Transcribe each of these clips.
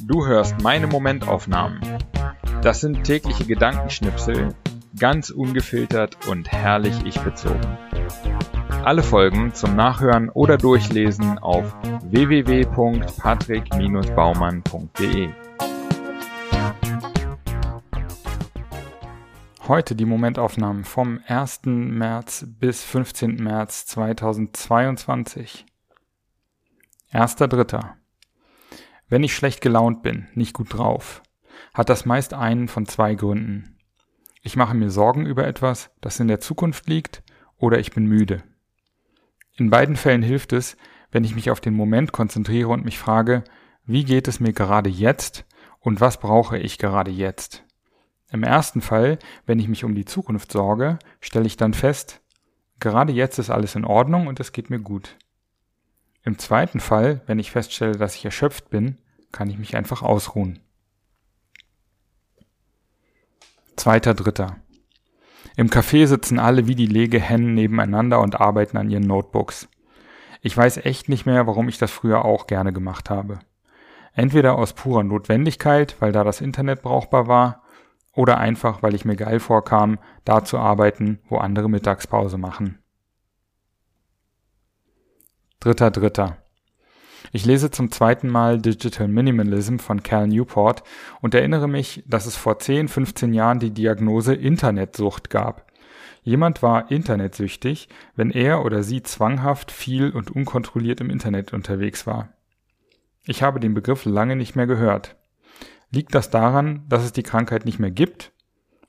Du hörst meine Momentaufnahmen. Das sind tägliche Gedankenschnipsel, ganz ungefiltert und herrlich ich bezogen. Alle Folgen zum Nachhören oder Durchlesen auf www.patrick-baumann.de. Heute die Momentaufnahmen vom 1. März bis 15. März 2022. 1.3. Wenn ich schlecht gelaunt bin, nicht gut drauf, hat das meist einen von zwei Gründen. Ich mache mir Sorgen über etwas, das in der Zukunft liegt, oder ich bin müde. In beiden Fällen hilft es, wenn ich mich auf den Moment konzentriere und mich frage, wie geht es mir gerade jetzt und was brauche ich gerade jetzt? Im ersten Fall, wenn ich mich um die Zukunft sorge, stelle ich dann fest, gerade jetzt ist alles in Ordnung und es geht mir gut. Im zweiten Fall, wenn ich feststelle, dass ich erschöpft bin, kann ich mich einfach ausruhen. Zweiter Dritter. Im Café sitzen alle wie die Legehennen nebeneinander und arbeiten an ihren Notebooks. Ich weiß echt nicht mehr, warum ich das früher auch gerne gemacht habe. Entweder aus purer Notwendigkeit, weil da das Internet brauchbar war, oder einfach, weil ich mir geil vorkam, da zu arbeiten, wo andere Mittagspause machen. Dritter Dritter. Ich lese zum zweiten Mal Digital Minimalism von Cal Newport und erinnere mich, dass es vor 10, 15 Jahren die Diagnose Internetsucht gab. Jemand war internetsüchtig, wenn er oder sie zwanghaft viel und unkontrolliert im Internet unterwegs war. Ich habe den Begriff lange nicht mehr gehört. Liegt das daran, dass es die Krankheit nicht mehr gibt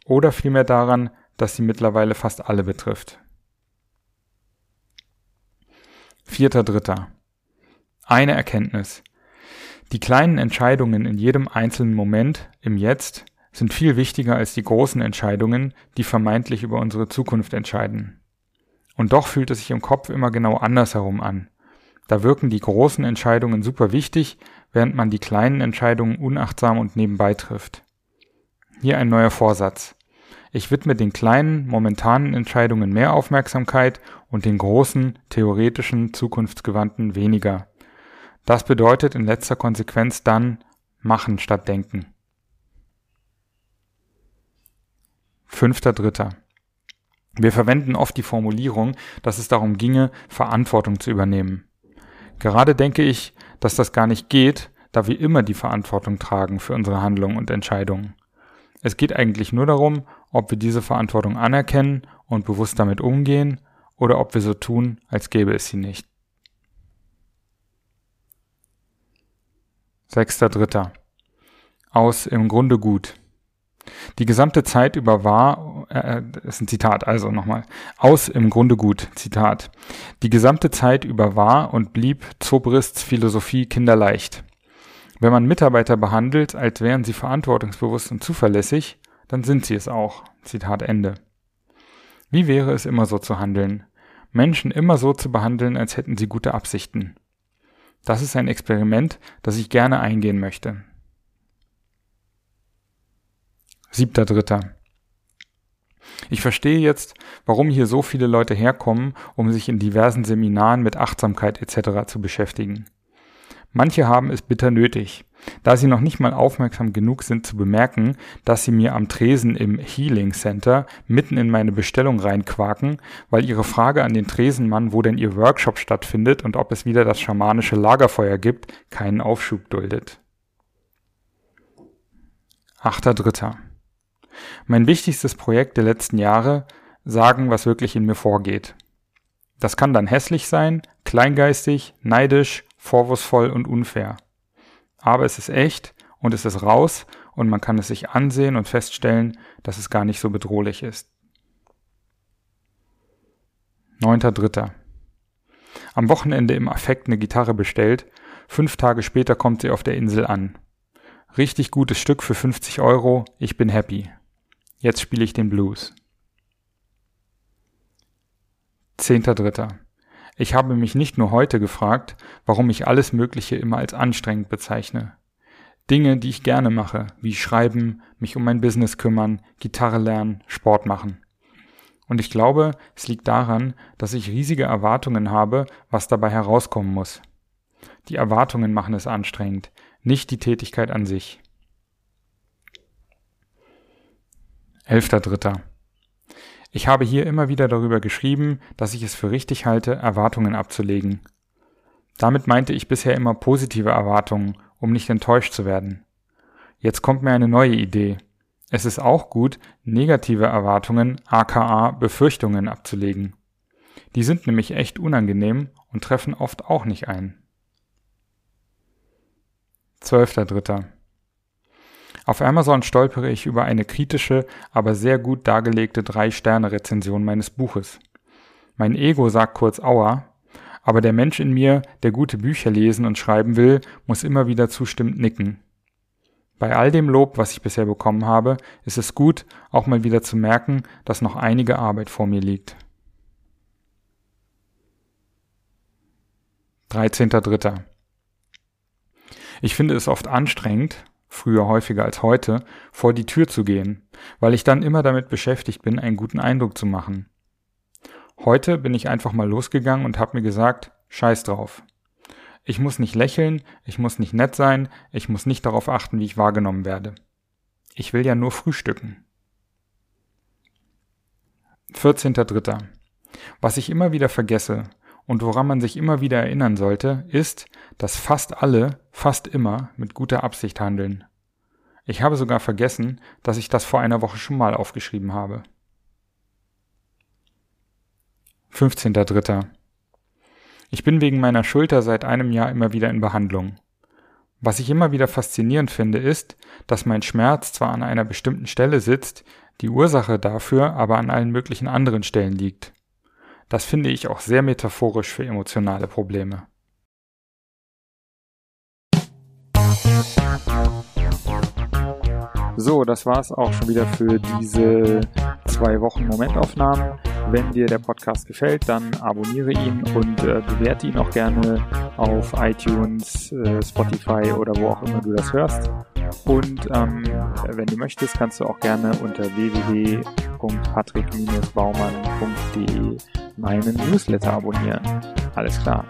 oder vielmehr daran, dass sie mittlerweile fast alle betrifft? Vierter Dritter. Eine Erkenntnis. Die kleinen Entscheidungen in jedem einzelnen Moment, im Jetzt, sind viel wichtiger als die großen Entscheidungen, die vermeintlich über unsere Zukunft entscheiden. Und doch fühlt es sich im Kopf immer genau andersherum an. Da wirken die großen Entscheidungen super wichtig, während man die kleinen Entscheidungen unachtsam und nebenbei trifft. Hier ein neuer Vorsatz. Ich widme den kleinen, momentanen Entscheidungen mehr Aufmerksamkeit und den großen, theoretischen, zukunftsgewandten weniger. Das bedeutet in letzter Konsequenz dann machen statt denken. Fünfter Dritter. Wir verwenden oft die Formulierung, dass es darum ginge, Verantwortung zu übernehmen. Gerade denke ich, dass das gar nicht geht, da wir immer die Verantwortung tragen für unsere Handlungen und Entscheidungen. Es geht eigentlich nur darum, ob wir diese Verantwortung anerkennen und bewusst damit umgehen oder ob wir so tun, als gäbe es sie nicht. Sechster Dritter. Aus im Grunde gut. Die gesamte Zeit über war, äh, ist ein Zitat, also nochmal, aus im Grunde gut, Zitat. Die gesamte Zeit über war und blieb Zoberists Philosophie kinderleicht. Wenn man Mitarbeiter behandelt, als wären sie verantwortungsbewusst und zuverlässig, dann sind sie es auch. Zitat Ende. Wie wäre es immer so zu handeln? Menschen immer so zu behandeln, als hätten sie gute Absichten. Das ist ein Experiment, das ich gerne eingehen möchte. Siebter Dritter. Ich verstehe jetzt, warum hier so viele Leute herkommen, um sich in diversen Seminaren mit Achtsamkeit etc. zu beschäftigen. Manche haben es bitter nötig, da sie noch nicht mal aufmerksam genug sind zu bemerken, dass sie mir am Tresen im Healing Center mitten in meine Bestellung reinquaken, weil ihre Frage an den Tresenmann, wo denn ihr Workshop stattfindet und ob es wieder das schamanische Lagerfeuer gibt, keinen Aufschub duldet. Achter Dritter. Mein wichtigstes Projekt der letzten Jahre, sagen, was wirklich in mir vorgeht. Das kann dann hässlich sein, kleingeistig, neidisch, vorwurfsvoll und unfair. Aber es ist echt und es ist raus und man kann es sich ansehen und feststellen, dass es gar nicht so bedrohlich ist. Neunter Dritter. Am Wochenende im Affekt eine Gitarre bestellt, fünf Tage später kommt sie auf der Insel an. Richtig gutes Stück für 50 Euro, ich bin happy. Jetzt spiele ich den Blues. Zehnter Dritter. Ich habe mich nicht nur heute gefragt, warum ich alles Mögliche immer als anstrengend bezeichne. Dinge, die ich gerne mache, wie schreiben, mich um mein Business kümmern, Gitarre lernen, Sport machen. Und ich glaube, es liegt daran, dass ich riesige Erwartungen habe, was dabei herauskommen muss. Die Erwartungen machen es anstrengend, nicht die Tätigkeit an sich. Elfter Dritter. Ich habe hier immer wieder darüber geschrieben, dass ich es für richtig halte, Erwartungen abzulegen. Damit meinte ich bisher immer positive Erwartungen, um nicht enttäuscht zu werden. Jetzt kommt mir eine neue Idee. Es ist auch gut, negative Erwartungen, aka Befürchtungen abzulegen. Die sind nämlich echt unangenehm und treffen oft auch nicht ein. Zwölfter Dritter. Auf Amazon stolpere ich über eine kritische, aber sehr gut dargelegte Drei-Sterne-Rezension meines Buches. Mein Ego sagt kurz Aua, aber der Mensch in mir, der gute Bücher lesen und schreiben will, muss immer wieder zustimmend nicken. Bei all dem Lob, was ich bisher bekommen habe, ist es gut, auch mal wieder zu merken, dass noch einige Arbeit vor mir liegt. 13.3. Ich finde es oft anstrengend, früher häufiger als heute, vor die Tür zu gehen, weil ich dann immer damit beschäftigt bin, einen guten Eindruck zu machen. Heute bin ich einfach mal losgegangen und habe mir gesagt, scheiß drauf. Ich muss nicht lächeln, ich muss nicht nett sein, ich muss nicht darauf achten, wie ich wahrgenommen werde. Ich will ja nur frühstücken. 14.3. Was ich immer wieder vergesse und woran man sich immer wieder erinnern sollte, ist, dass fast alle, fast immer mit guter Absicht handeln. Ich habe sogar vergessen, dass ich das vor einer Woche schon mal aufgeschrieben habe. 15.3. Ich bin wegen meiner Schulter seit einem Jahr immer wieder in Behandlung. Was ich immer wieder faszinierend finde, ist, dass mein Schmerz zwar an einer bestimmten Stelle sitzt, die Ursache dafür aber an allen möglichen anderen Stellen liegt. Das finde ich auch sehr metaphorisch für emotionale Probleme. So, das war's auch schon wieder für diese zwei Wochen Momentaufnahmen. Wenn dir der Podcast gefällt, dann abonniere ihn und äh, bewerte ihn auch gerne auf iTunes, äh, Spotify oder wo auch immer du das hörst. Und ähm, wenn du möchtest, kannst du auch gerne unter www.patrick-baumann.de meinen Newsletter abonnieren. Alles klar.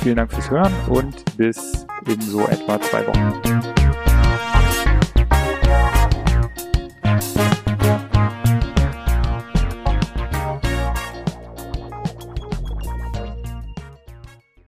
Vielen Dank fürs Hören und bis in so etwa zwei Wochen.